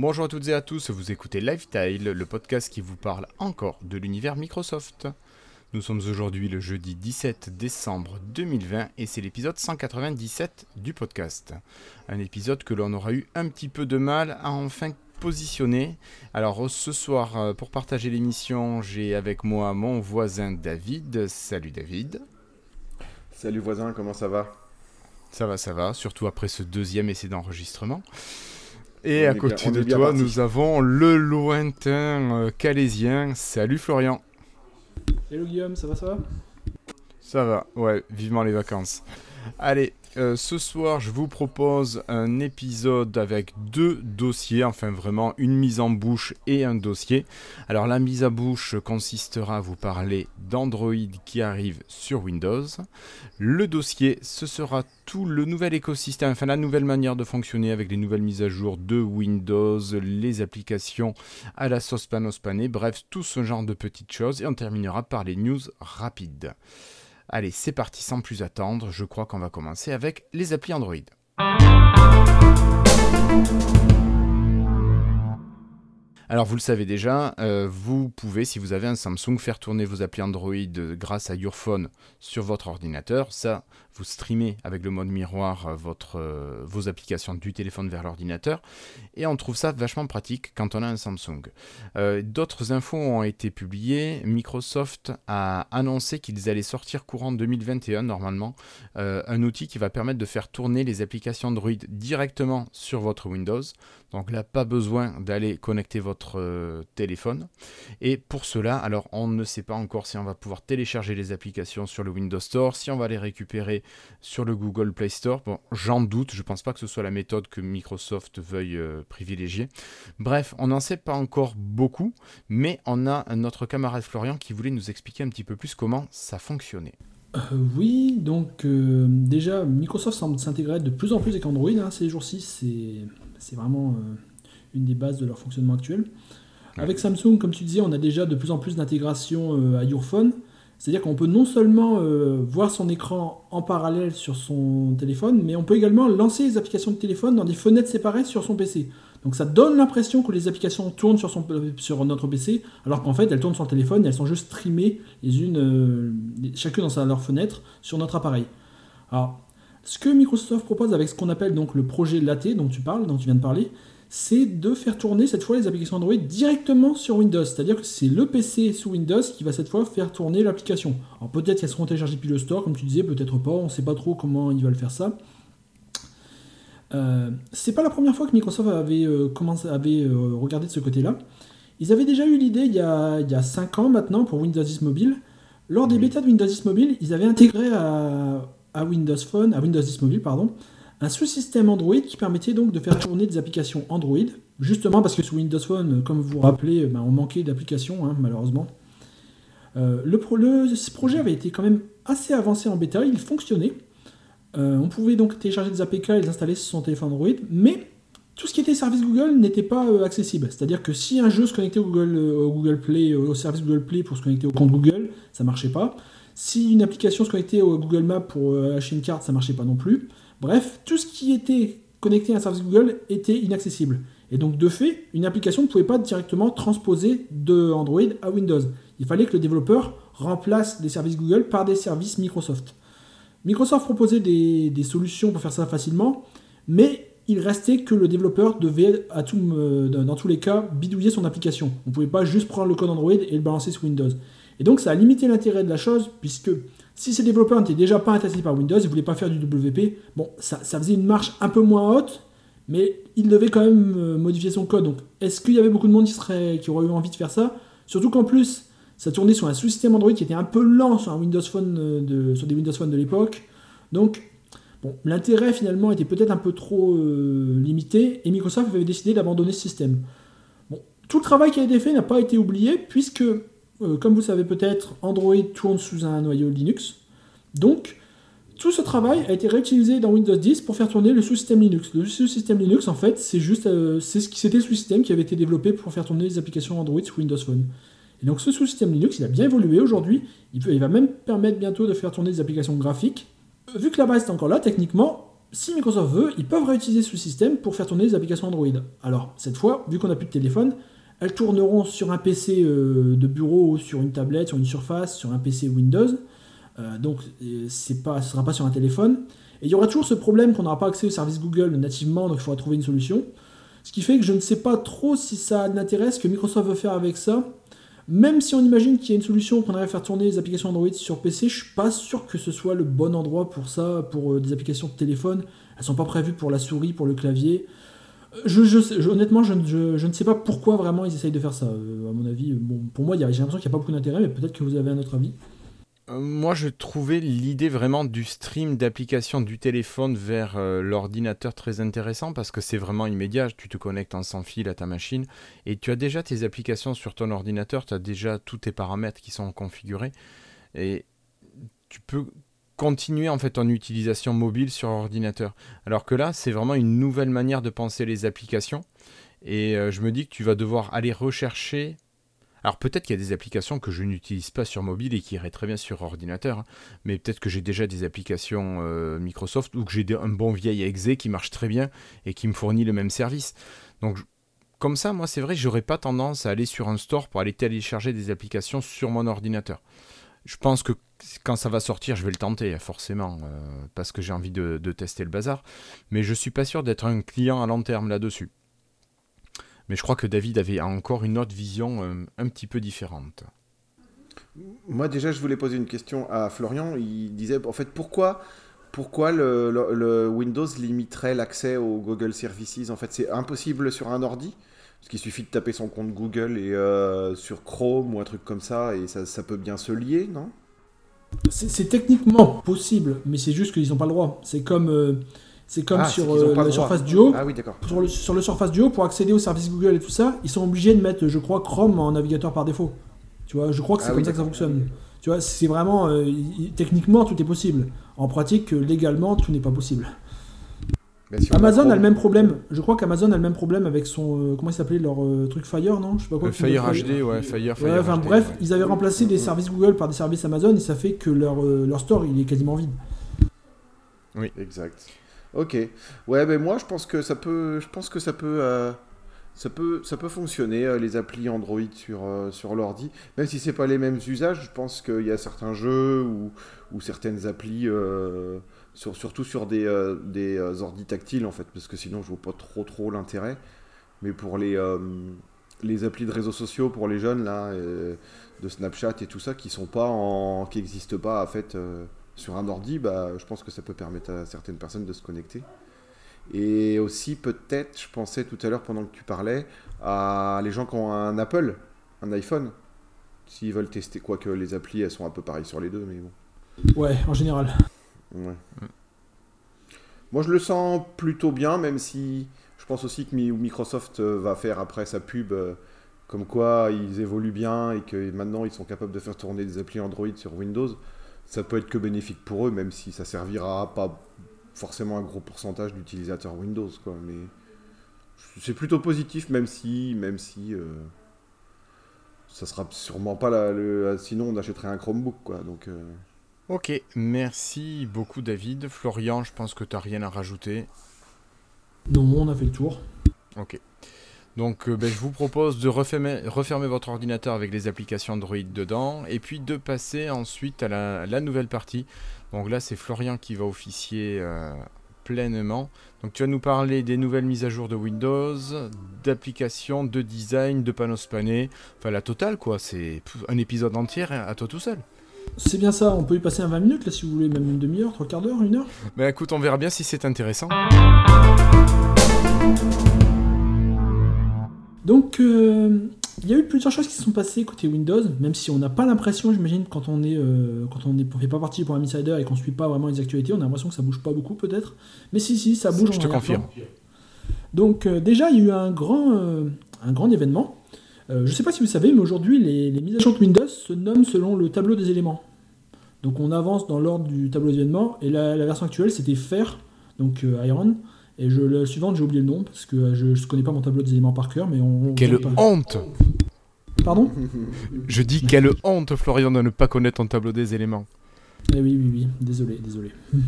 Bonjour à toutes et à tous, vous écoutez Lifetile, le podcast qui vous parle encore de l'univers Microsoft. Nous sommes aujourd'hui le jeudi 17 décembre 2020 et c'est l'épisode 197 du podcast. Un épisode que l'on aura eu un petit peu de mal à enfin positionner. Alors ce soir, euh, pour partager l'émission, j'ai avec moi mon voisin David. Salut David. Salut voisin, comment ça va? Ça va, ça va, surtout après ce deuxième essai d'enregistrement. Et à côté de toi, nous avons le lointain euh, calésien. Salut Florian. Salut Guillaume, ça va, ça va? Ça va, ouais, vivement les vacances. Allez, euh, ce soir, je vous propose un épisode avec deux dossiers, enfin vraiment une mise en bouche et un dossier. Alors la mise à bouche consistera à vous parler d'Android qui arrive sur Windows. Le dossier, ce sera tout le nouvel écosystème, enfin la nouvelle manière de fonctionner avec les nouvelles mises à jour de Windows, les applications à la sauce panospanée, bref, tout ce genre de petites choses. Et on terminera par les news rapides. Allez, c'est parti sans plus attendre, je crois qu'on va commencer avec les applis Android. Alors vous le savez déjà, euh, vous pouvez, si vous avez un Samsung, faire tourner vos applis Android grâce à Your Phone sur votre ordinateur. Ça, vous streamez avec le mode miroir euh, votre, euh, vos applications du téléphone vers l'ordinateur. Et on trouve ça vachement pratique quand on a un Samsung. D'autres infos ont été publiées. Microsoft a annoncé qu'ils allaient sortir courant 2021 normalement un outil qui va permettre de faire tourner les applications Android directement sur votre Windows. Donc là, pas besoin d'aller connecter votre euh, téléphone. Et pour cela, alors on ne sait pas encore si on va pouvoir télécharger les applications sur le Windows Store, si on va les récupérer sur le Google Play Store. Bon, j'en doute, je ne pense pas que ce soit la méthode que Microsoft veuille euh, privilégier. Bref, on n'en sait pas encore beaucoup, mais on a notre camarade Florian qui voulait nous expliquer un petit peu plus comment ça fonctionnait. Euh, oui, donc déjà Microsoft semble s'intégrer de plus en plus avec Android hein, ces jours-ci, c'est vraiment euh, une des bases de leur fonctionnement actuel. Avec Samsung, comme tu disais, on a déjà de plus en plus d'intégration euh, à Your Phone. C'est-à-dire qu'on peut non seulement euh, voir son écran en parallèle sur son téléphone, mais on peut également lancer les applications de téléphone dans des fenêtres séparées sur son PC. Donc ça donne l'impression que les applications tournent sur, son, sur notre PC, alors qu'en fait elles tournent sur le téléphone et elles sont juste streamées unes, chacune dans leur fenêtre sur notre appareil. Alors ce que Microsoft propose avec ce qu'on appelle donc le projet Latte dont tu parles, dont tu viens de parler, c'est de faire tourner cette fois les applications Android directement sur Windows. C'est-à-dire que c'est le PC sous Windows qui va cette fois faire tourner l'application. Alors peut-être qu'elles seront téléchargées depuis le store, comme tu disais, peut-être pas, on ne sait pas trop comment ils veulent faire ça. Euh, c'est pas la première fois que Microsoft avait, euh, commencé, avait euh, regardé de ce côté-là. Ils avaient déjà eu l'idée il, y a, il y a 5 ans maintenant pour Windows 10 Mobile. Lors des bêtas de Windows 10 Mobile, ils avaient intégré à, à Windows Phone, à Windows 10 Mobile, pardon, un sous-système Android qui permettait donc de faire tourner des applications Android, justement parce que sous Windows Phone, comme vous vous rappelez, ben, on manquait d'applications, hein, malheureusement. Euh, le, ce projet avait été quand même assez avancé en bêta, il fonctionnait. Euh, on pouvait donc télécharger des APK et les installer sur son téléphone Android, mais tout ce qui était service Google n'était pas euh, accessible. C'est-à-dire que si un jeu se connectait au Google, Play, au service Google Play pour se connecter au compte Google, ça marchait pas. Si une application se connectait au Google Maps pour acheter une carte, ça marchait pas non plus. Bref, tout ce qui était connecté à un service Google était inaccessible. Et donc, de fait, une application ne pouvait pas directement transposer de Android à Windows. Il fallait que le développeur remplace les services Google par des services Microsoft. Microsoft proposait des, solutions pour faire ça facilement, mais il restait que le développeur devait, euh, dans tous les cas, bidouiller son application. On ne pouvait pas juste prendre le code Android et le balancer sur Windows. Et donc ça a limité l'intérêt de la chose, puisque si ces développeurs n'étaient déjà pas intéressés par Windows, ils ne voulaient pas faire du WP, bon, ça, faisait une marche un peu moins haute, mais il devait quand même euh, modifier son code. Donc est-ce qu'il y avait beaucoup de monde qui, serait, qui aurait eu envie de faire ça? Surtout qu'en plus, ça tournait sur un sous-système Android qui était un peu lent sur, euh, des Windows Phone de l'époque. Donc Bon, l'intérêt finalement était peut-être un peu trop euh, limité et Microsoft avait décidé d'abandonner ce système. Bon, tout le travail qui a été fait n'a pas été oublié, puisque, comme vous savez peut-être, Android tourne sous un noyau Linux. Donc, tout ce travail a été réutilisé dans Windows 10 pour faire tourner le sous-système Linux. Le sous-système Linux, en fait, c'est juste, c'est ce qui c'était le sous-système qui avait été développé pour faire tourner les applications Android sur Windows Phone. Et donc ce sous-système Linux, il a bien évolué aujourd'hui. Il, il, va même permettre bientôt de faire tourner des applications graphiques. Vu que la base est encore là, techniquement, si Microsoft veut, ils peuvent réutiliser ce système pour faire tourner des applications Android. Alors, cette fois, vu qu'on n'a plus de téléphone, elles tourneront sur un PC euh, de bureau, sur une tablette, sur une surface, sur un PC Windows. Euh, donc, c'est pas, ce ne sera pas sur un téléphone. Et il y aura toujours ce problème qu'on n'aura pas accès au service Google nativement, donc il faudra trouver une solution. Ce qui fait que je ne sais pas trop si ça n'intéresse ce que Microsoft veut faire avec ça. Même si on imagine qu'il y a une solution qu'on arrive à faire tourner les applications Android sur PC, je suis pas sûr que ce soit le bon endroit pour ça, pour euh, des applications de téléphone. Elles sont pas prévues pour la souris, pour le clavier. Euh, je, honnêtement, je, ne sais pas pourquoi vraiment ils essayent de faire ça. Euh, à mon avis, bon, pour moi, j'ai l'impression qu'il n'y a pas beaucoup d'intérêt, mais peut-être que vous avez un autre avis. Euh, moi, je trouvais l'idée vraiment du stream d'application du téléphone vers euh, l'ordinateur très intéressant parce que c'est vraiment immédiat. Tu te connectes en sans fil à ta machine et tu as déjà tes applications sur ton ordinateur, tu as déjà tous tes paramètres qui sont configurés et tu peux continuer en fait ton utilisation mobile sur ordinateur. Alors que là, c'est vraiment une nouvelle manière de penser les applications et euh, je me dis que tu vas devoir aller rechercher alors peut-être qu'il y a des applications que je n'utilise pas sur mobile et qui iraient très bien sur ordinateur, hein. mais peut-être que j'ai déjà des applications euh, Microsoft ou que j'ai un bon vieil exe qui marche très bien et qui me fournit le même service. Donc comme ça, moi c'est vrai que j'aurais pas tendance à aller sur un store pour aller télécharger des applications sur mon ordinateur. Je pense que quand ça va sortir, je vais le tenter, forcément, euh, parce que j'ai envie de, tester le bazar. Mais je suis pas sûr d'être un client à long terme là-dessus. Mais je crois que David avait encore une autre vision euh, un petit peu différente. Moi déjà, je voulais poser une question à Florian. Il disait, en fait, pourquoi, pourquoi le, Windows limiterait l'accès aux Google Services? En fait, c'est impossible sur un ordi? Parce qu'il suffit de taper son compte Google et euh, sur Chrome ou un truc comme ça, et ça, peut bien se lier, non? C'est techniquement possible, mais c'est juste qu'ils n'ont pas le droit. C'est comme... Euh, c'est comme ah, sur euh, la Surface Duo. Ah oui, d'accord. Sur le, sur le Surface Duo, pour accéder au service Google et tout ça, ils sont obligés de mettre, je crois, Chrome en navigateur par défaut. Tu vois, je crois que c'est ah comme ça que ça fonctionne. Tu vois, c'est vraiment. Euh, techniquement, tout est possible. En pratique, légalement, tout n'est pas possible. Amazon a le même problème. Je crois qu'Amazon a le même problème avec son. Euh, comment il s'appelait leur truc Fire, non? Je sais pas quoi. Fire HD, ouais, Fire. enfin, bref, ils avaient remplacé des services Google par des services Amazon et ça fait que leur, leur store il est quasiment vide. Oui, exact. Ok. Ouais, mais moi je pense que ça peut, je pense que ça peut, euh, ça peut, ça peut fonctionner euh, les applis Android sur euh, sur l'ordi, même si c'est pas les mêmes usages. Je pense qu'il y a certains jeux ou, ou certaines applis, sur, surtout sur des des ordi tactiles en fait, parce que sinon je vois pas trop trop l'intérêt. Mais pour les les applis de réseaux sociaux pour les jeunes là, de Snapchat et tout ça, qui sont pas en, qui existent pas en fait sur un ordi, bah, je pense que ça peut permettre à certaines personnes de se connecter. Et aussi, peut-être, je pensais tout à l'heure pendant que tu parlais, à les gens qui ont un Apple, un iPhone, s'ils veulent tester, quoique les applis, elles sont un peu pareilles sur les deux, mais bon. Ouais, en général. Ouais. Moi, je le sens plutôt bien, même si je pense aussi que Microsoft euh, va faire après sa pub, euh, comme quoi ils évoluent bien et que maintenant ils sont capables de faire tourner des applis Android sur Windows ça peut être que bénéfique pour eux, même si ça servira pas forcément un gros pourcentage d'utilisateurs Windows, quoi. Mais c'est plutôt positif, même si, même si, euh, ça sera sûrement pas la, le, sinon on achèterait un Chromebook, quoi. Donc. Euh. Ok, merci beaucoup David. Florian, je pense que tu n'as rien à rajouter. Non, on a fait le tour. Ok. Donc euh, ben, je vous propose de refermer, votre ordinateur avec les applications Android dedans et puis de passer ensuite à la, nouvelle partie. Donc là c'est Florian qui va officier euh, pleinement. Donc tu vas nous parler des nouvelles mises à jour de Windows, d'applications, de design, de panneaux spannés, enfin la totale quoi, c'est un épisode entier à toi tout seul. C'est bien ça, on peut y passer un 20 minutes là si vous voulez, même une demi-heure, trois quarts d'heure, une heure. Ben écoute, on verra bien si c'est intéressant. Donc, euh, il y a eu plusieurs choses qui se sont passées côté Windows, même si on n'a pas l'impression, j'imagine, quand on est, euh, quand on ne fait pas partie pour un insider et qu'on suit pas vraiment les actualités, on a l'impression que ça bouge pas beaucoup peut-être. Mais si, si, ça bouge. Je te confirme. Donc, euh, déjà, il y a eu un grand, un grand événement. je ne sais pas si vous savez, mais aujourd'hui, les, mises à jour de Windows se nomment selon le tableau des éléments. Donc on avance dans l'ordre du tableau d'événements, et la, version actuelle, c'était Fer, donc Iron, et je, la suivante, j'ai oublié le nom, parce que je ne connais pas mon tableau des éléments par cœur, mais on... Quelle honte Pardon Je dis quelle honte, Florian, de ne pas connaître ton tableau des éléments. Eh oui, oui, oui, désolé, désolé.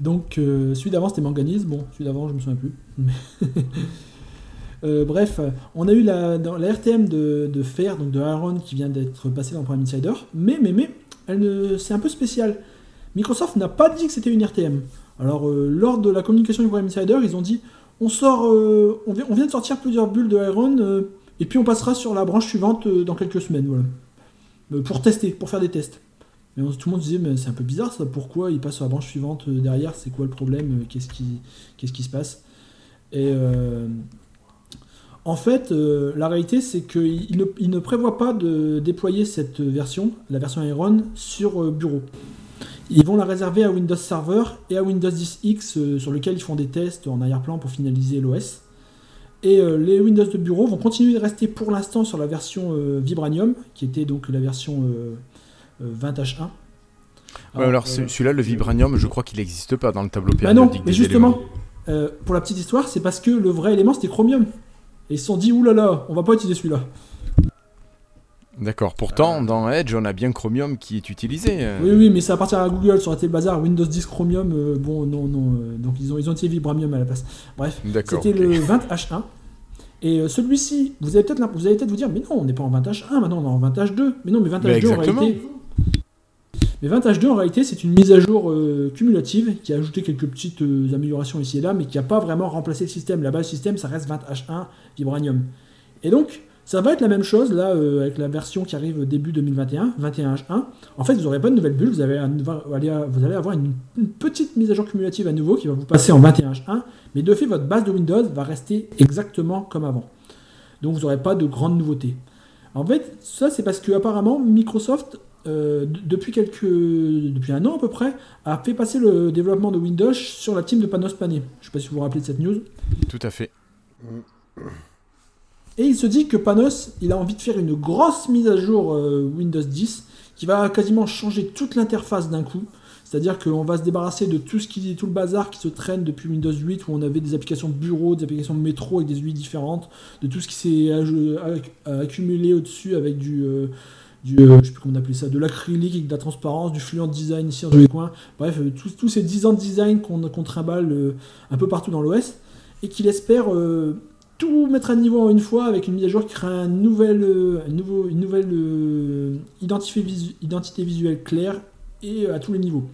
Donc, euh, celui d'avant, c'était manganise. Bon, celui d'avant, je me souviens plus. Euh, bref, on a eu la, dans la RTM de, fer, donc de Iron, qui vient d'être passée dans Prime Insider. Mais, mais, mais, c'est un peu spécial. Microsoft n'a pas dit que c'était une RTM. Alors, euh, lors de la communication du Prime Insider, ils ont dit on sort, on vient, on, vient, de sortir plusieurs bulles de Iron, et puis on passera sur la branche suivante dans quelques semaines, voilà. pour tester, pour faire des tests. Mais tout le monde disait, mais c'est un peu bizarre ça, pourquoi il passe sur la branche suivante euh, derrière, c'est quoi le problème, euh, qu'est-ce qui, se passe? Et euh, en fait, la réalité c'est qu'il ne, ne prévoit pas de déployer cette version, la version Iron, sur bureau. Ils vont la réserver à Windows Server et à Windows 10X sur lequel ils font des tests en arrière-plan pour finaliser l'OS. Et les Windows de bureau vont continuer de rester pour l'instant sur la version Vibranium, qui était donc la version 20H1. Alors, alors euh, celui-là, le Vibranium, je crois qu'il n'existe pas dans le tableau bah périodique. non, mais justement, euh, pour la petite histoire, c'est parce que le vrai élément c'était Chromium. Et ils se sont dit, oulala, on va pas utiliser celui-là. D'accord. Pourtant, dans Edge, on a bien Chromium qui est utilisé. Euh. Oui, oui, mais ça appartient à Google. Sur été le bazar, Windows 10 Chromium, bon, non, non. donc ils ont, ils ont utilisé Vibranium à la place. Bref, c'était le 20H1. Et celui-ci, vous allez peut-être vous, allez peut vous dire, mais non, on n'est pas en 20H1, maintenant on est en 20H2. Mais non, mais 20H2 en réalité, mais 20H2 en réalité c'est une mise à jour euh, cumulative qui a ajouté quelques petites euh, améliorations ici et là, mais qui n'a pas vraiment remplacé le système. La base système ça reste 20H1 Vibranium. Et donc ça va être la même chose là euh, avec la version qui arrive début 2021, 21H1. En fait vous n'aurez pas de nouvelle bulle, vous, avez vous allez avoir une, petite mise à jour cumulative à nouveau qui va vous passer en 21H1, mais de fait votre base de Windows va rester exactement comme avant. Donc vous n'aurez pas de grandes nouveautés. En fait, ça c'est parce que apparemment Microsoft euh, depuis, quelques, depuis un an à peu près, a fait passer le développement de Windows sur la team de Panos Panay. Je ne sais pas si vous vous rappelez de cette news. Tout à fait. Et il se dit que Panos, il a envie de faire une grosse mise à jour euh, Windows 10 qui va quasiment changer toute l'interface d'un coup. C'est-à-dire qu'on va se débarrasser de tout ce qui tout le bazar qui se traîne depuis Windows 8 où on avait des applications bureau, des applications métro avec des UI différentes, de tout ce qui s'est accumulé au-dessus avec du, euh, du, euh, je sais plus comment on appelait ça, de l'acrylique avec de la transparence, du fluent design ici dans les coins. Bref, euh, tous ces 10 ans de design qu'on qu trimballe euh, un peu partout dans l'OS et qu'il espère tout mettre à niveau en une fois avec une mise à jour qui crée un nouvel, un nouveau, une nouvelle identité visuelle claire et à tous les niveaux.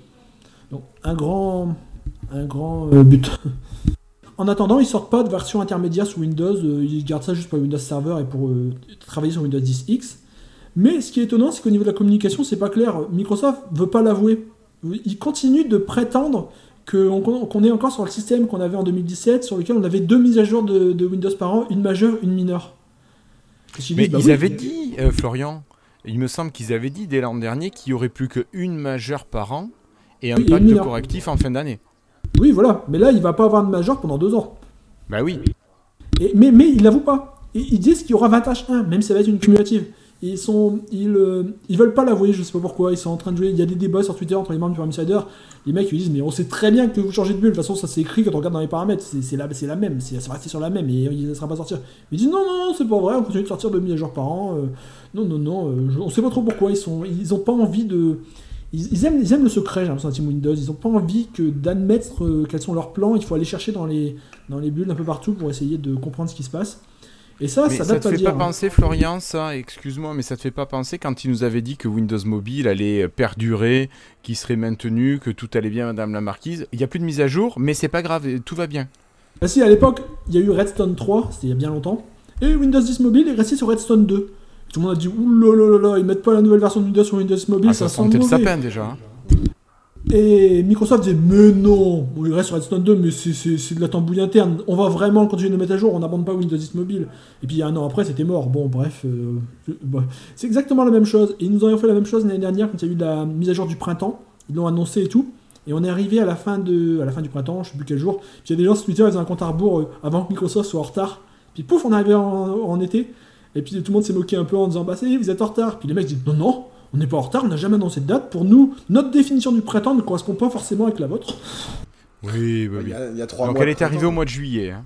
Donc un grand, un grand but. En attendant, ils sortent pas de version intermédiaire sous Windows, ils gardent ça juste pour Windows Server et pour travailler sur Windows 10X. Mais ce qui est étonnant, c'est qu'au niveau de la communication, c'est pas clair. Microsoft veut pas l'avouer. Il continue de prétendre qu'on est encore sur le système qu'on avait en 2017, sur lequel on avait deux mises à jour de, Windows par an, une majeure, une mineure. Mais bah ils avaient dit, euh, Florian, il me semble qu'ils avaient dit dès l'an dernier qu'il y aurait plus qu'une majeure par an et un pack de correctifs en fin d'année. Oui, voilà. Mais là, il va pas avoir de majeure pendant deux ans. Bah oui. Et, mais, mais il l'avoue pas. ils disent qu'il y aura 20 H1, même si ça va être une cumulative ils sont, ils, euh, ils veulent pas l'avouer, je sais pas pourquoi. Ils sont en train de jouer. Il y a des débats sur Twitter entre les membres du Insider. Les mecs ils disent mais on sait très bien que vous changez de bulle. De toute façon ça c'est écrit quand on regarde dans les paramètres. C'est la, la même. Ça va rester sur la même et il ne sera pas sortir. Ils disent non non non c'est pas vrai. On continue de sortir de mise à jour par an. Euh, non non non. Euh, on sait pas trop pourquoi ils sont. Ils ont pas envie de. Ils, aiment, ils aiment le secret, j'ai l'impression, Team Windows. Ils ont pas envie que d'admettre quels sont leurs plans. Il faut aller chercher dans les, dans les bulles un peu partout pour essayer de comprendre ce qui se passe. Et ça, ça, ça te fait pas hein. penser, Florian, ça, excuse-moi, mais ça te fait pas penser quand il nous avait dit que Windows Mobile allait perdurer, qu'il serait maintenu, que tout allait bien, Madame la Marquise. Il n'y a plus de mise à jour, mais c'est pas grave, tout va bien. Ah si, à l'époque, il y a eu Redstone 3, c'était il y a bien longtemps, et Windows 10 Mobile est resté sur Redstone 2. Tout le monde a dit, oulala, ils mettent pas la nouvelle version de Windows sur Windows Mobile, ah, ça, ça sentait le sapin déjà. Hein. Et Microsoft disait Mais non, il reste sur Redstone 2, mais c'est de la tambouille interne. On va vraiment continuer de mettre à jour, on n'abandonne pas Windows 10 mobile. Et puis un an après, c'était mort. Bon, bref. Euh, c'est exactement la même chose. Et nous ont fait la même chose l'année dernière quand il y a eu la mise à jour du printemps. Ils l'ont annoncé et tout. Et on est arrivé à la fin, de, à la fin du printemps, je sais plus quel jour. Puis il y a des gens sur Twitter, ils faisaient un compte à rebours euh, avant que Microsoft soit en retard. Puis pouf, on est arrivé en, été. Et puis tout le monde s'est moqué un peu en disant Bah, ça y est, vous êtes en retard. Puis les mecs disent Non, non, on n'est pas en retard, on n'a jamais annoncé de date. Pour nous, notre définition du printemps ne correspond pas forcément avec la vôtre. Oui, oui, Il y a, trois Donc elle est arrivée au mois de juillet. Hein.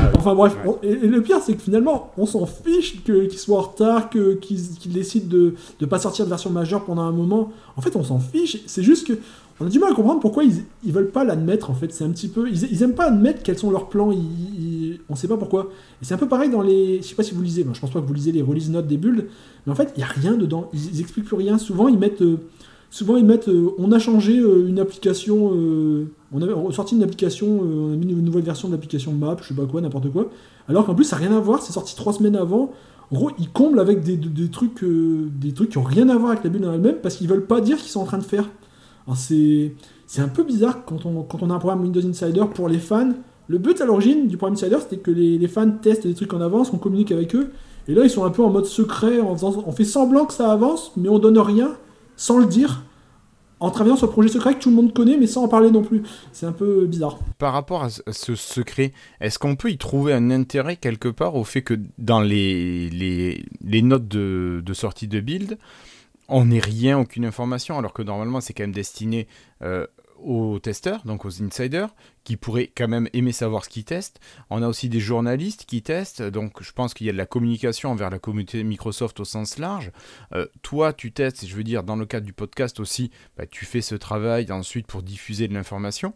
Ah enfin bref, et, le pire c'est que finalement on s'en fiche qu'ils soient en retard, qu'ils décident de ne pas sortir de version majeure pendant un moment. En fait on s'en fiche, c'est juste que on a du mal à comprendre pourquoi ils, ils veulent pas l'admettre en fait. C'est un petit peu. Ils, ils, aiment pas admettre quels sont leurs plans. Ils, on sait pas pourquoi. Et c'est un peu pareil dans les. Je sais pas si vous lisez. je pense pas que vous lisez les release notes des bulles. Mais en fait, il y a rien dedans. Ils, expliquent plus rien. Souvent, ils mettent. Euh, souvent, ils mettent. Euh, on a changé euh, une application. on a sorti une application. on a mis une nouvelle version de l'application Map. Je sais pas quoi, n'importe quoi. Alors qu'en plus, ça n'a rien à voir. C'est sorti trois semaines avant. En gros, ils comblent avec des, trucs, des trucs qui ont rien à voir avec la bulle en elle-même parce qu'ils veulent pas dire qu'ils sont en train de faire c'est, un peu bizarre quand on, quand on a un programme Windows Insider pour les fans. Le but à l'origine du programme Insider, c'était que les, fans testent des trucs en avance, on communique avec eux. Et là, ils sont un peu en mode secret, en on fait semblant que ça avance, mais on donne rien, sans le dire, en travaillant sur le projet secret que tout le monde connaît, mais sans en parler non plus. C'est un peu bizarre. Par rapport à ce secret, est-ce qu'on peut y trouver un intérêt quelque part au fait que dans les, les, notes de sortie de build, on n'est rien, aucune information, alors que normalement c'est quand même destiné euh, aux testeurs, donc aux insiders, qui pourraient quand même aimer savoir ce qu'ils testent. On a aussi des journalistes qui testent, donc je pense qu'il y a de la communication envers la communauté Microsoft au sens large. Euh, toi, tu testes, je veux dire, dans le cadre du podcast aussi, bah, tu fais ce travail ensuite pour diffuser de l'information.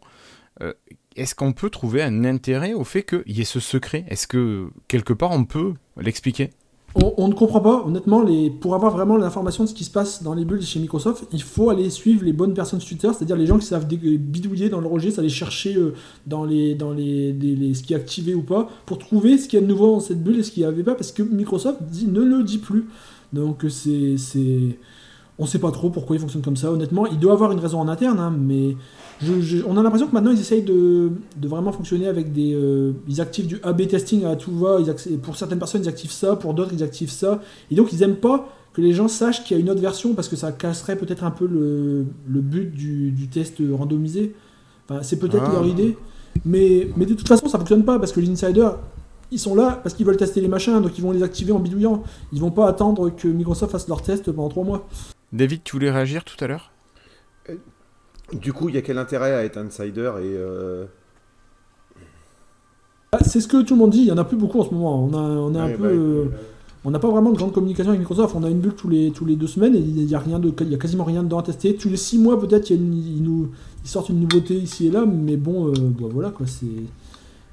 Euh, est-ce qu'on peut trouver un intérêt au fait qu'il y ait ce secret? Est-ce que quelque part on peut l'expliquer? On, ne comprend pas, honnêtement, les, pour avoir vraiment l'information de ce qui se passe dans les bulles chez Microsoft, il faut aller suivre les bonnes personnes Twitter, c'est-à-dire les gens qui savent bidouiller dans le registre, aller chercher euh, dans, les, dans les, ce qui est activé ou pas, pour trouver ce qu'il y a de nouveau dans cette bulle et ce qu'il n'y avait pas, parce que Microsoft dit, ne le dit plus. Donc c'est. On sait pas trop pourquoi il fonctionne comme ça, honnêtement. Il doit avoir une raison en interne, hein, mais on a l'impression que maintenant ils essayent de, vraiment fonctionner avec des. Euh, ils activent du A-B testing à tout va. pour certaines personnes, ils activent ça, pour d'autres, ils activent ça. Et donc, ils aiment pas que les gens sachent qu'il y a une autre version parce que ça casserait peut-être un peu le, but du, test randomisé. c'est peut-être ah. leur idée. Mais, mais de toute façon, ça fonctionne pas parce que les insiders, ils sont là parce qu'ils veulent tester les machins, donc ils vont les activer en bidouillant. Ils vont pas attendre que Microsoft fasse leur test pendant 3 mois. David, tu voulais réagir tout à l'heure? Du coup, il y a quel intérêt à être insider et euh, ah, C'est ce que tout le monde dit, il n'y en a plus beaucoup en ce moment. On a, on un peu. Bah, euh, on n'a pas vraiment de grande communication avec Microsoft. On a une bulle tous les, tous les deux semaines et il n'y a, rien de, il a quasiment rien dedans à tester. Tous les six mois, peut-être, ils, nous, ils sortent une nouveauté ici et là, mais bon, euh, bah, voilà quoi. C'est,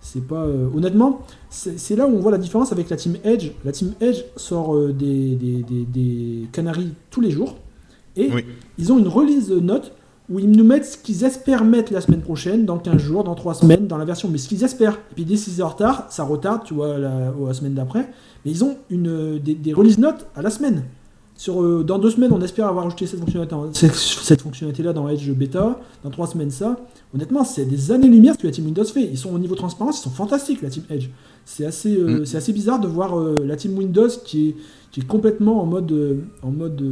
c'est pas. honnêtement, c'est, là où on voit la différence avec la Team Edge. La Team Edge sort des, des, des, des, canaries tous les jours et ils ont une release note où ils nous mettent ce qu'ils espèrent mettre la semaine prochaine, dans 15 jours, dans 3 semaines, dans la version, mais ce qu'ils espèrent. Et puis dès 6 heures retard, ça retarde, tu vois, la, la semaine d'après. Mais ils ont une, des, des release notes à la semaine. Sur, euh, dans deux semaines, on espère avoir ajouté cette fonctionnalité, cette fonctionnalité-là dans Edge Beta. Dans trois semaines, ça. Honnêtement, c'est des années-lumière ce que la team Windows fait. Ils sont au niveau transparence, ils sont fantastiques, la team Edge. C'est assez, euh, mm. c'est assez bizarre de voir euh, la team Windows qui est qui est complètement en mode, euh, en mode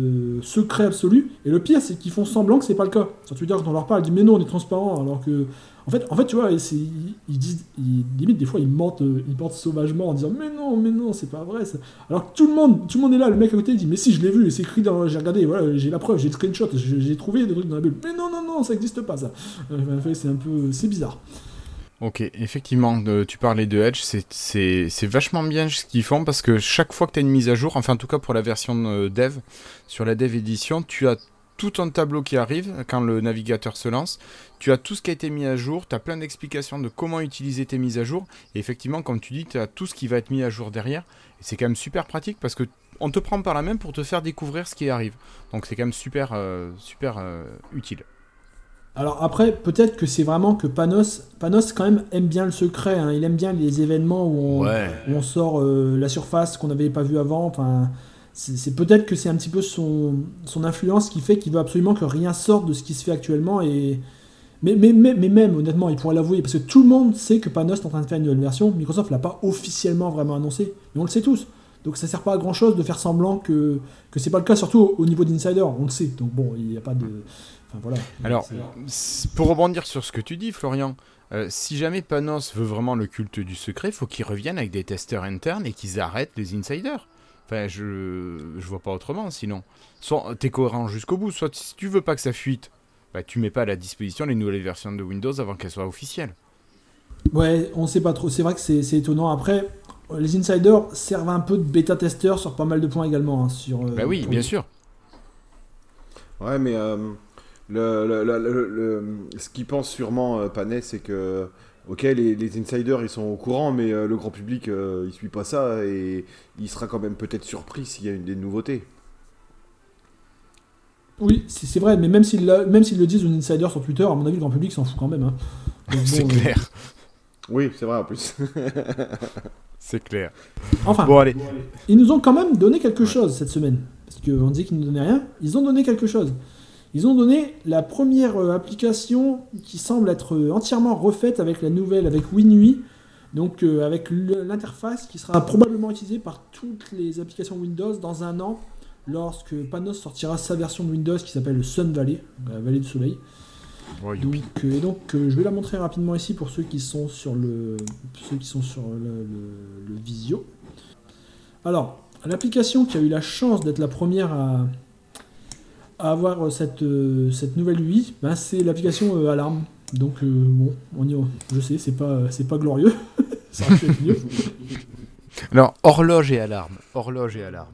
secret absolu. Et le pire, c'est qu'ils font semblant que c'est pas le cas. Sur Twitter, quand on leur parle, ils disent mais non, on est transparent, alors que en fait, en fait, tu vois, ils, ils disent, ils, limite des fois ils mentent, ils mentent sauvagement en disant mais non, mais non, c'est pas vrai. Alors que tout le monde, tout le monde est là, le mec à côté il dit mais si, je l'ai vu, c'est écrit dans, j'ai regardé, voilà, j'ai la preuve, j'ai le screenshot, j'ai trouvé des trucs dans la bulle. Mais non, non, non, ça existe pas ça. C'est un peu, c'est bizarre. Ok, effectivement, tu parlais de Edge, c'est vachement bien ce qu'ils font parce que chaque fois que tu as une mise à jour, enfin en tout cas pour la version euh, dev, sur la dev édition, tu as tout un tableau qui arrive quand le navigateur se lance. Tu as tout ce qui a été mis à jour, tu as plein d'explications de comment utiliser tes mises à jour. Et effectivement, comme tu dis, tu as tout ce qui va être mis à jour derrière. Et c'est quand même super pratique parce que on te prend par la main pour te faire découvrir ce qui arrive. Donc c'est quand même super, euh, super euh, utile. Alors après, peut-être que c'est vraiment que Panos, Panos quand même aime bien le secret. Hein. Il aime bien les événements où on, sort euh, la surface qu'on n'avait pas vu avant. Enfin, c'est peut-être que c'est un petit peu son, son influence qui fait qu'il veut absolument que rien sorte de ce qui se fait actuellement. Et... Mais, mais, mais, mais même, honnêtement, il pourrait l'avouer, parce que tout le monde sait que Panos est en train de faire une nouvelle version. Microsoft l'a pas officiellement vraiment annoncé, mais on le sait tous. Donc ça sert pas à grand chose de faire semblant que, que c'est pas le cas, surtout au, niveau d'Insider, on le sait. Donc bon, il n'y a pas de. Alors, pour rebondir sur ce que tu dis, Florian, euh, si jamais Panos veut vraiment le culte du secret, faut qu'il revienne avec des testeurs internes et qu'ils arrêtent les insiders. Enfin, je, je vois pas autrement sinon. Soit t'es cohérent jusqu'au bout, soit si tu veux pas que ça fuite, bah tu mets pas à la disposition les nouvelles versions de Windows avant qu'elles soient officielles. Ouais, on sait pas trop. C'est vrai que c'est étonnant. Après, les insiders servent un peu de bêta-testeurs sur pas mal de points également. Hein, sur, bah oui, bien sûr. Ouais, mais euh, le, ce qu'il pense sûrement euh, Panet, c'est que, ok, les, insiders ils sont au courant, mais euh, le grand public il suit pas ça et il sera quand même peut-être surpris s'il y a une des nouveautés. Oui, c'est vrai, mais même s'ils le disent aux insiders sur Twitter, à mon avis, le grand public s'en fout quand même. Hein. c'est clair. Oui, c'est vrai en plus. c'est clair. Enfin, bon, allez. ils nous ont quand même donné quelque chose cette semaine. Parce qu'on dit qu'ils ne donnaient rien. Ils ont donné quelque chose. Ils ont donné la première euh, application qui semble être euh, entièrement refaite avec la nouvelle, avec WinUI. Donc euh, avec l'interface qui sera probablement utilisée par toutes les applications Windows dans un an lorsque Panos sortira sa version de Windows qui s'appelle Sun Valley, la vallée du soleil. donc, et donc je vais la montrer rapidement ici pour ceux qui sont sur le, ceux qui sont sur le visio. Alors, l'application qui a eu la chance d'être la première à, avoir cette, euh, cette nouvelle UI, ben, c'est l'application euh, Alarme. Donc euh, bon, on y je sais, c'est pas c'est pas glorieux. Ça mieux. Alors horloge et alarme, horloge et alarme.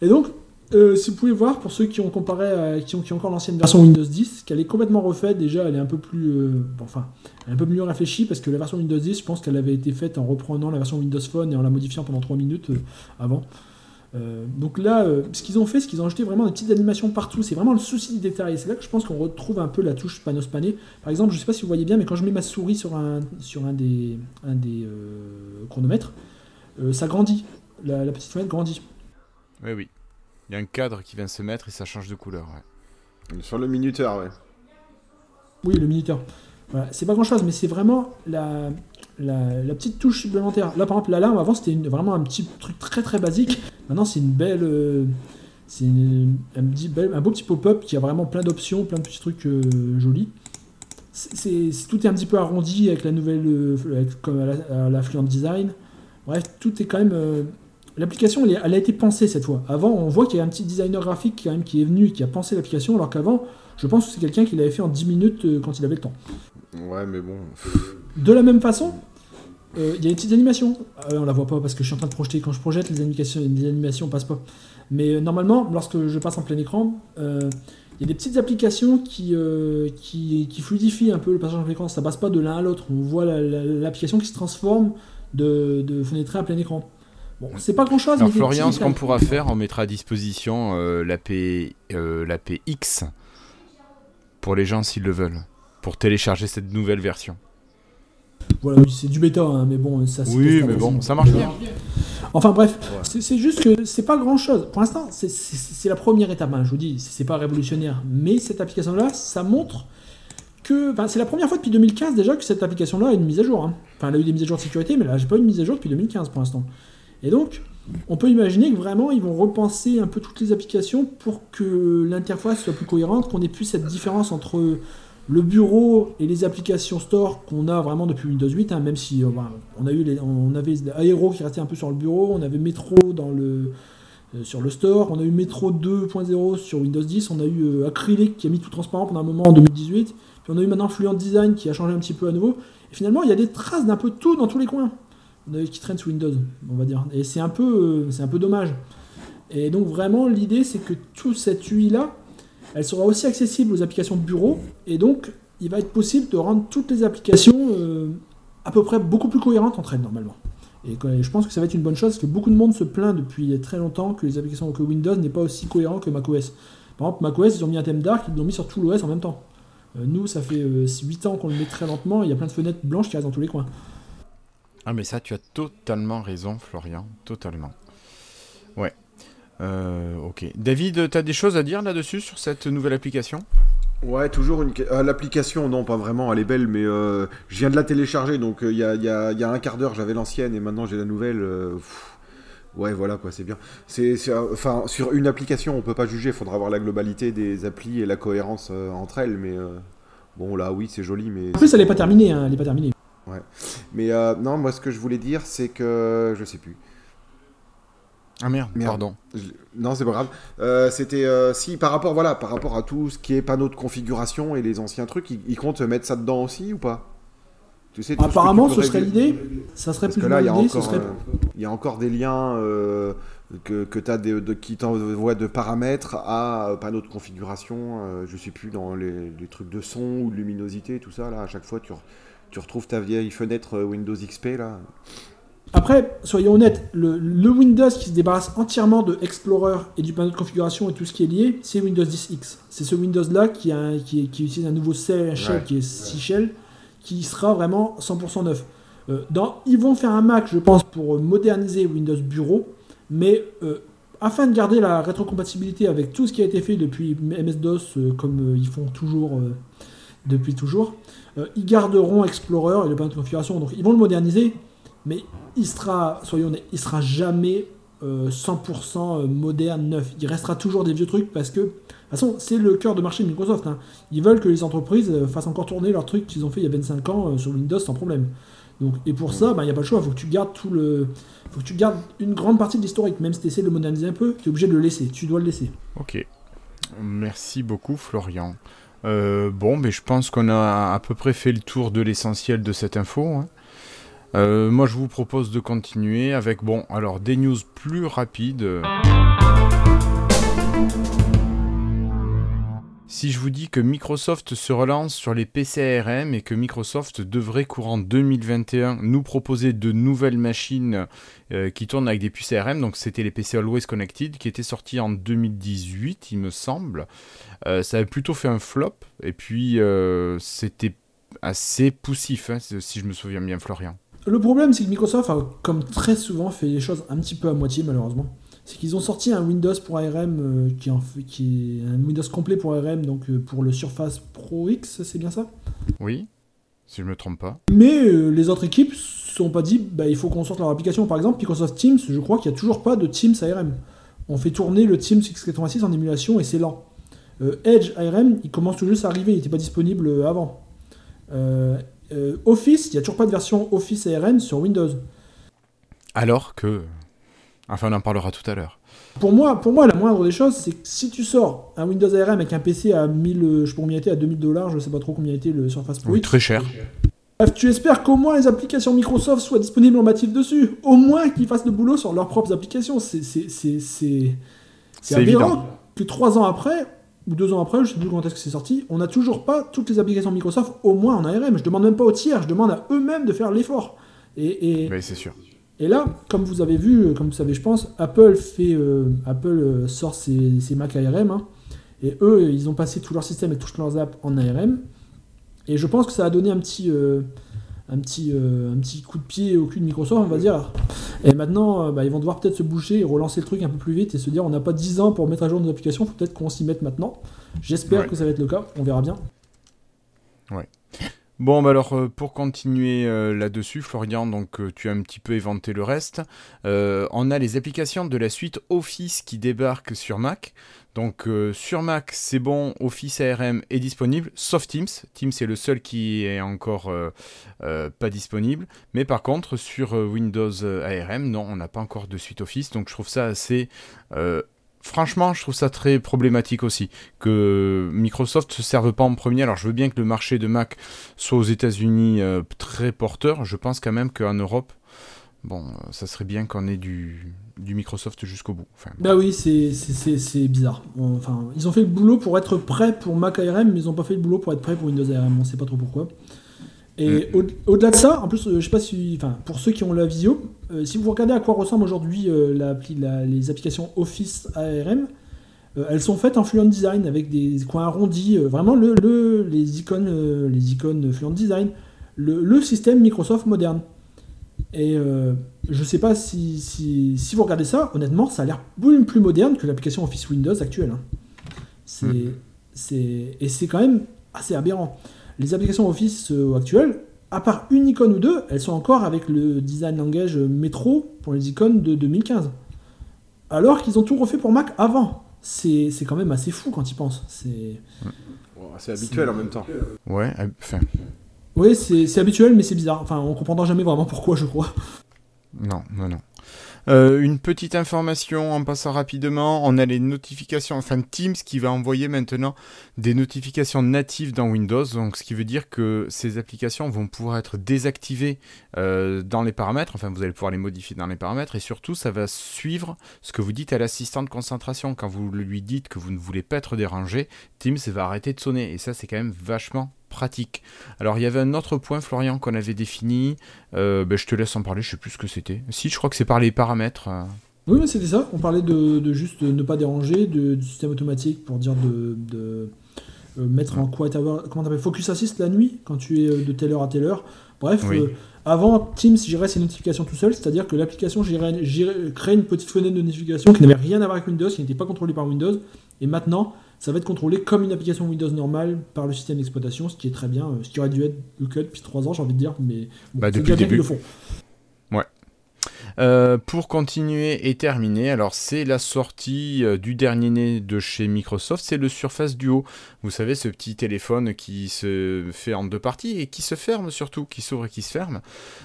Et donc euh, si vous pouvez voir, pour ceux qui ont comparé, qui, ont, qui ont encore l'ancienne version Windows 10, qu'elle est complètement refaite, déjà elle est un peu plus, euh, enfin, un peu mieux réfléchie parce que la version Windows 10, je pense qu'elle avait été faite en reprenant la version Windows Phone et en la modifiant pendant 3 minutes euh, avant. Donc là, ce qu'ils ont fait, c'est qu'ils ont ajouté vraiment des petites animations partout. C'est vraiment le souci du détail. C'est là que je pense qu'on retrouve un peu la touche panos pané. Par exemple, je sais pas si vous voyez bien, mais quand je mets ma souris sur un, sur un des, un des chronomètres, ça grandit. La, la petite fenêtre grandit. Oui, oui. Il y a un cadre qui vient se mettre et ça change de couleur. Sur le minuteur, ouais. Oui, le minuteur. C'est pas grand chose, mais c'est vraiment la, la, petite touche supplémentaire. Là, par exemple, l'alarme, avant, c'était vraiment un petit truc très très basique. Maintenant, c'est une belle. Euh, c'est un, un, beau petit pop-up qui a vraiment plein d'options, plein de petits trucs euh, jolis. C'est, tout est un petit peu arrondi avec la nouvelle. Euh, comme à la, Fluent Design. Bref, tout est quand même L'application, elle, a été pensée cette fois. Avant, on voit qu'il y a un petit designer graphique quand même qui est venu et qui a pensé l'application, alors qu'avant, je pense que c'est quelqu'un qui l'avait fait en 10 minutes euh, quand il avait le temps. Ouais, mais bon. De la même façon, euh, il y a une petite animation. Euh, on la voit pas parce que je suis en train de projeter. Quand je projette, les animations, les animations passent pas. Mais normalement, lorsque je passe en plein écran, il y a des petites applications qui, qui, qui, fluidifient un peu le passage en plein écran. Ça passe pas de l'un à l'autre. On voit l'application qui se transforme de, de fenêtre à plein écran. Bon, c'est pas grand chose. Alors, Florian, ce qu'on pourra faire, on mettra à disposition euh, l'AP euh, X pour les gens s'ils le veulent, pour télécharger cette nouvelle version. Voilà, c'est du bêta, hein, mais bon, ça Oui, mais bon, ça marche bien. Enfin bref, c'est juste que c'est pas grand chose. Pour l'instant, c'est la première étape, hein, je vous dis, c'est pas révolutionnaire. Mais cette application-là, ça montre que. c'est la première fois depuis 2015 déjà que cette application-là a une mise à jour. Hein. Enfin, elle a eu des mises à jour de sécurité, mais là, j'ai pas eu une mise à jour depuis 2015 pour l'instant. Et donc, on peut imaginer que vraiment, ils vont repenser un peu toutes les applications pour que l'interface soit plus cohérente, qu'on ait plus cette différence entre le bureau et les applications store qu'on a vraiment depuis Windows 8, hein, même si euh, bah, on, a on avait Aero qui restait un peu sur le bureau, on avait Metro dans le, euh, sur le store, on a eu Metro 2.0 sur Windows 10, on a eu euh, Acrylic qui a mis tout transparent pendant un moment en 2018, puis on a eu maintenant Fluent Design qui a changé un petit peu à nouveau, et finalement il y a des traces d'un peu tout dans tous les coins qui traîne sous Windows, on va dire. Et c'est un peu, c'est un peu dommage. Et donc vraiment, l'idée, c'est que toute cette UI là, elle sera aussi accessible aux applications de bureau, et donc il va être possible de rendre toutes les applications euh, à peu près beaucoup plus cohérentes entre elles normalement. Et je pense que ça va être une bonne chose, parce que beaucoup de monde se plaint depuis très longtemps que les applications que Windows n'est pas aussi cohérent que macOS. Par exemple, macOS, ils ont mis un thème dark, ils l'ont mis sur tout l'OS en même temps. Euh, nous, ça fait 8 euh, ans qu'on le met très lentement, il y a plein de fenêtres blanches qui restent dans tous les coins. Ah mais ça, tu as totalement raison, Florian, totalement. Ouais. Euh, ok. David, tu as des choses à dire là-dessus sur cette nouvelle application? Ouais, toujours une. Euh, l'application, non, pas vraiment, elle est belle, mais euh, je viens de la télécharger, donc il y, a, un quart d'heure, j'avais l'ancienne et maintenant j'ai la nouvelle. ouais, voilà quoi, c'est bien. C'est, enfin, sur une application, on peut pas juger, il faudra voir la globalité des applis et la cohérence entre elles, mais Bon, là, oui, c'est joli, mais. En plus, elle n'est pas terminée, hein, elle est pas terminée. Ouais. Mais euh, non, moi, ce que je voulais dire, c'est que. Je sais plus. Ah merde, pardon. Non, c'est pas grave. Euh, c'était euh, si par rapport voilà, par rapport à tout ce qui est panneau de configuration et les anciens trucs, ils, comptent mettre ça dedans aussi ou pas? Tu sais, Apparemment, ce serait l'idée. Ça serait plus là, il y a encore, il y a encore des liens que, que as de, qui t'envoient de paramètres à panneau de configuration. je sais plus dans les, les, trucs de son ou de luminosité, tout ça là. À chaque fois, tu tu retrouves ta vieille fenêtre euh, Windows XP là. Après, soyons honnêtes, le, Windows qui se débarrasse entièrement de Explorer et du panneau de configuration et tout ce qui est lié, c'est Windows 10X. C'est ce Windows-là qui, qui, qui, utilise un nouveau shell qui est 6 shell, qui sera vraiment 100% neuf. Euh, dans, ils vont faire un Mac, je pense, pour moderniser Windows Bureau, mais euh, afin de garder la rétrocompatibilité avec tout ce qui a été fait depuis MS-DOS, comme ils font toujours depuis toujours, euh, ils garderont Explorer et le panneau de configuration. Donc ils vont le moderniser, mais il sera, soyons honnêtes, il sera jamais 100% euh, euh, moderne, neuf. Il restera toujours des vieux trucs parce que, de toute façon, c'est le cœur de marché de Microsoft. Hein. Ils veulent que les entreprises fassent encore tourner leurs trucs qu'ils ont fait il y a 25 ans sur Windows sans problème. Donc, et pour ça, bah, il n'y a pas le choix, il faut que tu gardes tout le. faut que tu gardes une grande partie de l'historique, même si tu essaies de le moderniser un peu, tu es obligé de le laisser, tu dois le laisser. Ok. Merci beaucoup Florian. Euh, bon, mais je pense qu'on a à peu près fait le tour de l'essentiel de cette info. Hein. Euh, moi, je vous propose de continuer avec, bon, alors des news plus rapides. Si je vous dis que Microsoft se relance sur les PC ARM et que Microsoft devrait courant 2021 nous proposer de nouvelles machines euh, qui tournent avec des puces ARM, donc c'était les PC Always Connected qui étaient sortis en 2018 il me semble, euh, ça avait plutôt fait un flop et puis euh, c'était assez poussif hein, si je me souviens bien Florian. Le problème c'est que Microsoft a comme très souvent fait les choses un petit peu à moitié malheureusement c'est qu'ils ont sorti un Windows pour ARM euh, qui, qui, est un Windows complet pour ARM, donc euh, pour le Surface Pro X, c'est bien ça? Oui, si je me trompe pas. Mais euh, les autres équipes se sont pas dit, bah, il faut qu'on sorte leur application. Par exemple, Microsoft Teams, je crois qu'il n'y a toujours pas de Teams ARM. On fait tourner le Teams x86 en émulation et c'est lent. Edge ARM, il commence tout juste à arriver, il n'était pas disponible avant. Office, il n'y a toujours pas de version Office ARM sur Windows. Alors que Enfin, on en parlera tout à l'heure. Pour moi, pour moi, la moindre des choses, c'est que si tu sors un Windows ARM avec un PC à 1000, euh, je sais pas combien était, à 2000 dollars, je sais pas trop combien était le Surface Pro. Oui, très cher. Bref, tu espères qu'au moins les applications Microsoft soient disponibles en natif dessus. Au moins qu'ils fassent le boulot sur leurs propres applications. C'est c'est aberrant que trois ans après, ou deux ans après, je sais plus quand est-ce que c'est sorti, on n'a toujours pas toutes les applications Microsoft au moins en ARM. Je demande même pas aux tiers, je demande à eux-mêmes de faire l'effort. Et, et... Oui, c'est sûr. Et là, comme vous avez vu, comme vous savez, je pense, Apple fait, euh, Apple euh, sort ses, Mac ARM, hein. et eux, ils ont passé tout leur système et toutes leurs apps en ARM. Et je pense que ça a donné un petit, euh, un petit, un petit coup de pied au cul de Microsoft, on va dire. Et maintenant, bah, ils vont devoir peut-être se bouger et relancer le truc un peu plus vite et se dire, on n'a pas 10 ans pour mettre à jour nos applications, faut peut-être qu'on s'y mette maintenant. J'espère que ça va être le cas, on verra bien. Ouais. Bon, bah alors euh, pour continuer euh, là-dessus, Florian, donc euh, tu as un petit peu éventé le reste. on a les applications de la suite Office qui débarquent sur Mac. Donc sur Mac, c'est bon, Office ARM est disponible, sauf Teams. Teams est le seul qui est encore pas disponible. Mais par contre, sur Windows ARM, non, on n'a pas encore de suite Office. Donc je trouve ça assez franchement, je trouve ça très problématique aussi que Microsoft se serve pas en premier. Alors, je veux bien que le marché de Mac soit aux États-Unis euh, très porteur. Je pense quand même qu'en Europe, bon, ça serait bien qu'on ait du, Microsoft jusqu'au bout. Bah oui, c'est bizarre. Enfin, ils ont fait le boulot pour être prêts pour Mac ARM, mais ils n'ont pas fait le boulot pour être prêts pour Windows ARM. On sait pas trop pourquoi. Et mm. au-delà de ça, en plus, euh, je sais pas si, enfin, pour ceux qui ont la visio, euh, si vous regardez à quoi ressemble aujourd'hui euh, les applications Office ARM, elles sont faites en Fluent Design avec des coins arrondis, vraiment le, les icônes, les icônes Fluent Design, le, système Microsoft moderne. Et je sais pas si, si, vous regardez ça, honnêtement, ça a l'air beaucoup plus moderne que l'application Office Windows actuelle. Hein. C'est, mm. c'est, et c'est quand même assez aberrant les applications Office euh, actuelles, à part une icône ou deux, elles sont encore avec le design langage métro pour les icônes de 2015. Alors qu'ils ont tout refait pour Mac avant. C'est quand même assez fou quand ils pensent. C'est. habituel en même temps. Ouais, enfin. Oui, c'est habituel, mais c'est bizarre. Enfin, on comprendra jamais vraiment pourquoi, je crois. Non, non, non. Euh, une petite information en passant rapidement, on a les notifications, enfin Teams qui va envoyer maintenant des notifications natives dans Windows, donc ce qui veut dire que ces applications vont pouvoir être désactivées euh, dans les paramètres, enfin vous allez pouvoir les modifier dans les paramètres, et surtout ça va suivre ce que vous dites à l'assistant de concentration. Quand vous lui dites que vous ne voulez pas être dérangé, Teams va arrêter de sonner, et ça c'est quand même vachement pratique. Alors il y avait un autre point, Florian, qu'on avait défini. Euh, ben, je te laisse en parler, je sais plus ce que c'était. Si, je crois que c'est par les paramètres. Euh. Oui, mais c'était ça. On parlait de, juste ne pas déranger, de, du système automatique pour dire de, de euh, mettre en quiet hour, comment t'appelles, focus assist la nuit quand tu es de telle heure à telle heure. Bref, avant Teams gérait ses notifications tout seul, c'est-à-dire que l'application créait une petite fenêtre de notification qui n'avait rien à voir avec Windows, qui n'était pas contrôlée par Windows. Et maintenant, ça va être contrôlé comme une application Windows normale par le système d'exploitation, ce qui est très bien, euh, ce qui aurait dû être le cas depuis 3 ans, j'ai envie de dire, mais bah, depuis le début. le font. Ouais. Euh, pour continuer et terminer, alors c'est la sortie euh, du dernier né de chez Microsoft, c'est le Surface Duo. Vous savez, ce petit téléphone qui se fait en deux parties et qui se ferme surtout, qui s'ouvre et qui se ferme.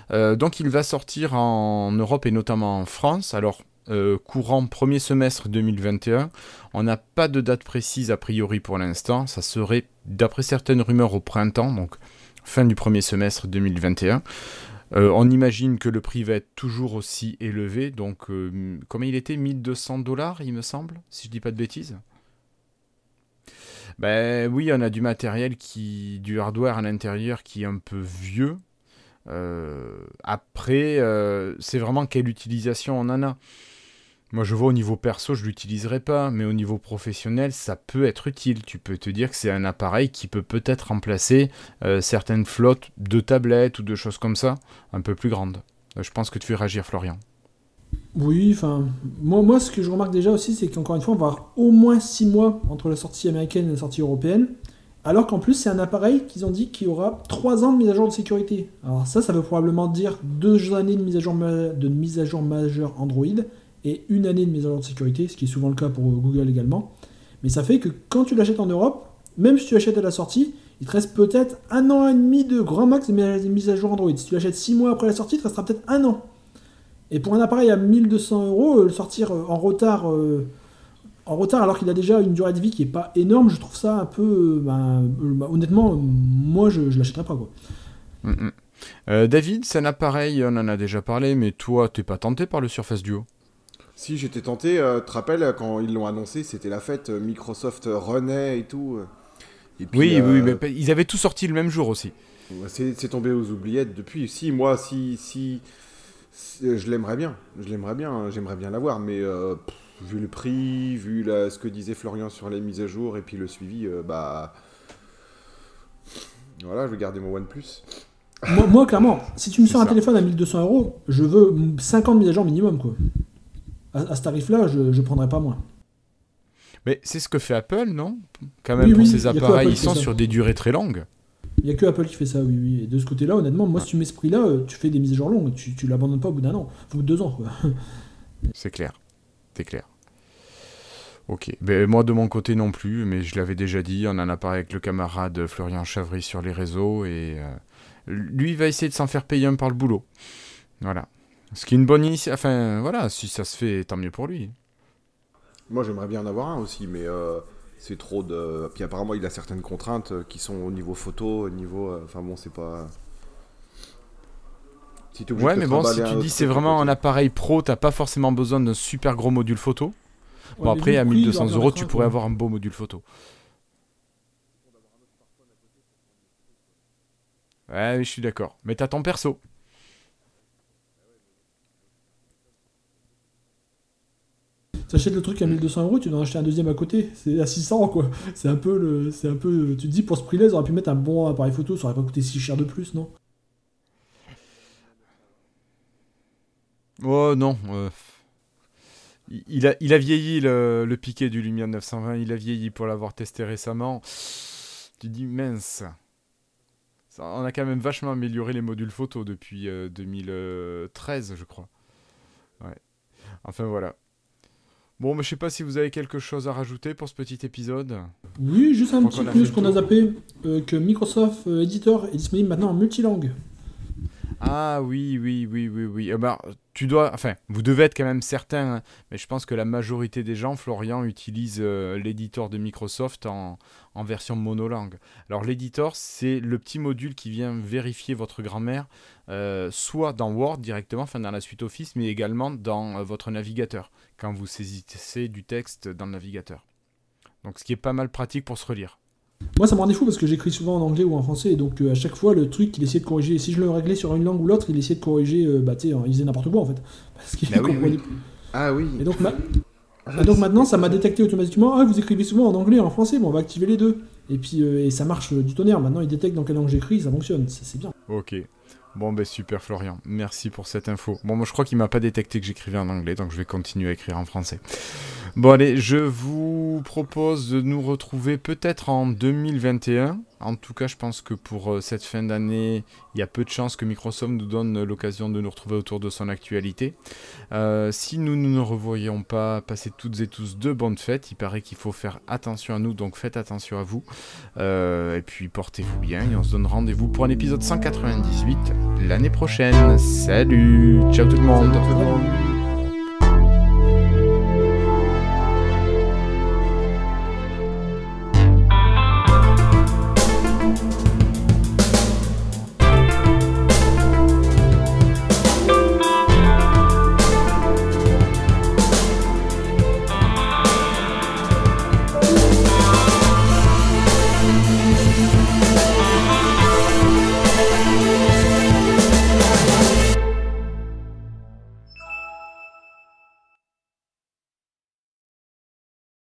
donc il va sortir en Europe et notamment en France. Alors euh, courant premier semestre 2021. On n'a pas de date précise a priori pour l'instant. Ça serait, d'après certaines rumeurs, au printemps, donc fin du premier semestre 2021. Euh, on imagine que le prix va être toujours aussi élevé. Donc, euh, il était? 1200 dollars, il me semble, si je dis pas de bêtises. Ben oui, on a du matériel qui, du hardware à l'intérieur qui est un peu vieux. après, c'est vraiment quelle utilisation on en a. Moi, je vois au niveau perso, je l'utiliserai pas, mais au niveau professionnel, ça peut être utile. Tu peux te dire que c'est un appareil qui peut peut-être remplacer euh, certaines flottes de tablettes ou de choses comme ça, un peu plus grandes. Euh, je pense que tu veux réagir, Florian. Oui, enfin, moi, moi, ce que je remarque déjà aussi, c'est qu'encore une fois, on va avoir au moins 6 mois entre la sortie américaine et la sortie européenne, alors qu'en plus, c'est un appareil qu'ils ont dit qu'il y aura 3 ans de mise à jour de sécurité. Alors ça, ça veut probablement dire 2 années de mise à jour, de mise à jour majeure Android et une année de mise à jour de sécurité, ce qui est souvent le cas pour Google également. Mais ça fait que quand tu l'achètes en Europe, même si tu l'achètes à la sortie, il te reste peut-être un an et demi de grand max de mise à jour Android. Si tu l'achètes six mois après la sortie, il te restera peut-être un an. Et pour un appareil à 1200 euros, euh, le sortir euh, en retard, euh, en retard alors qu'il a déjà une durée de vie qui n'est pas énorme, je trouve ça un peu. Ben, bah, honnêtement, moi je ne l'achèterais pas. Quoi. Mm, mm. David, c'est un appareil, on en a déjà parlé, mais toi, t'es pas tenté par le Surface Duo? Si j'étais tenté, euh, tu te rappelles quand ils l'ont annoncé, c'était la fête, euh, Microsoft renaît et tout. oui, oui, euh, mais ils avaient tout sorti le même jour aussi. C'est tombé aux oubliettes depuis. Si, moi, si, si, je l'aimerais bien, je l'aimerais bien, hein, j'aimerais bien l'avoir, mais vu le prix, vu ce que disait Florian sur les mises à jour et puis le suivi, bah voilà, je vais garder mon OnePlus. moi, moi, clairement, si tu me sors un téléphone à 1200 euros, je veux 50 mises à jour minimum, quoi à, ce tarif-là, je ne prendrais pas moins. Mais c'est ce que fait Apple, non? Quand même, pour ces appareils, ils sont sur des durées très longues. Il n'y a que Apple qui fait ça, oui, oui. Et de ce côté-là, honnêtement, moi, si tu mets ce prix-là, euh, tu fais des mises à jour longues. Tu, tu l'abandonnes pas au bout d'un an, au bout de deux ans, quoi. C'est clair. C'est clair. Ok. Ben, moi, de mon côté non plus, mais je l'avais déjà dit, on en a parlé avec le camarade Florian Chavry sur les réseaux, et euh, lui, il va essayer de s'en faire payer un par le boulot. Voilà. Ce qui est une bonne initiative. Enfin, voilà, si ça se fait, tant mieux pour lui. Moi, j'aimerais bien en avoir un aussi, mais euh, c'est trop de. Puis apparemment, il a certaines contraintes euh, qui sont au niveau photo, au niveau. Euh, enfin bon, c'est pas. Si ouais, mais bon, si tu dis c'est vraiment un appareil pro, t'as pas forcément besoin d'un super gros module photo. bon, après, à 1200 euros, tu pourrais avoir un beau module photo. Ouais, je suis d'accord. Mais t'as ton perso. Achètes le truc à 1200 euros, tu dois en acheter un deuxième à côté. C'est à 600, quoi. C'est un peu le. C'est un peu. Tu te dis, pour ce prix-là, ils auraient pu mettre un bon appareil photo, ça aurait pas coûté si cher de plus, non? Oh non. Euh, il, a, il a vieilli le, le piqué du Lumia 920, il a vieilli pour l'avoir testé récemment. Tu dis mince. on a quand même vachement amélioré les modules photo depuis 2013, euh, je crois. Ouais. Enfin voilà. Bon, mais je sais pas si vous avez quelque chose à rajouter pour ce petit épisode. Oui, juste un petit plus qu'on a zappé, euh, que Microsoft euh, Editor est disponible maintenant en multilangue. Ah oui, oui, oui, oui, oui. Eh ben, tu dois, enfin, vous devez être quand même certain, hein, mais je pense que la majorité des gens, Florian, utilise euh, l'éditeur de Microsoft en, version monolangue. Alors l'éditeur, c'est le petit module qui vient vérifier votre grammaire, euh, soit dans Word directement, enfin dans la suite Office, mais également dans euh, votre navigateur, quand vous saisissez du texte dans le navigateur. Donc ce qui est pas mal pratique pour se relire. Moi, ça me rendait fou parce que j'écris souvent en anglais ou en français, et donc euh, à chaque fois, le truc, il essayait de corriger. Si je le réglais sur une langue ou l'autre, il essayait de corriger, euh, bah, tu sais, il faisait n'importe quoi en fait. Parce qu'il bah comprenait plus. Ah oui. Et donc, ah, donc maintenant, ça m'a détecté automatiquement. Ah, vous écrivez souvent en anglais et en français, bon, on va activer les deux. Et puis, euh, et ça marche du tonnerre. Maintenant, il détecte dans quelle langue j'écris, ça fonctionne. C'est bien. Ok. Bon, ben super Florian, merci pour cette info. Bon, moi je crois qu'il m'a pas détecté que j'écrivais en anglais, donc je vais continuer à écrire en français. Bon, allez, je vous propose de nous retrouver peut-être en 2021 en tout cas, je pense que pour euh, cette fin d'année, il y a peu de chances que Microsoft nous donne l'occasion de nous retrouver autour de son actualité. Euh, si nous ne nous revoyons pas, passez toutes et tous de bonnes fêtes. Il paraît qu'il faut faire attention à nous, donc faites attention à vous. Euh, et puis portez-vous bien et on se donne rendez-vous pour un épisode 198 l'année prochaine. Salut Ciao tout le monde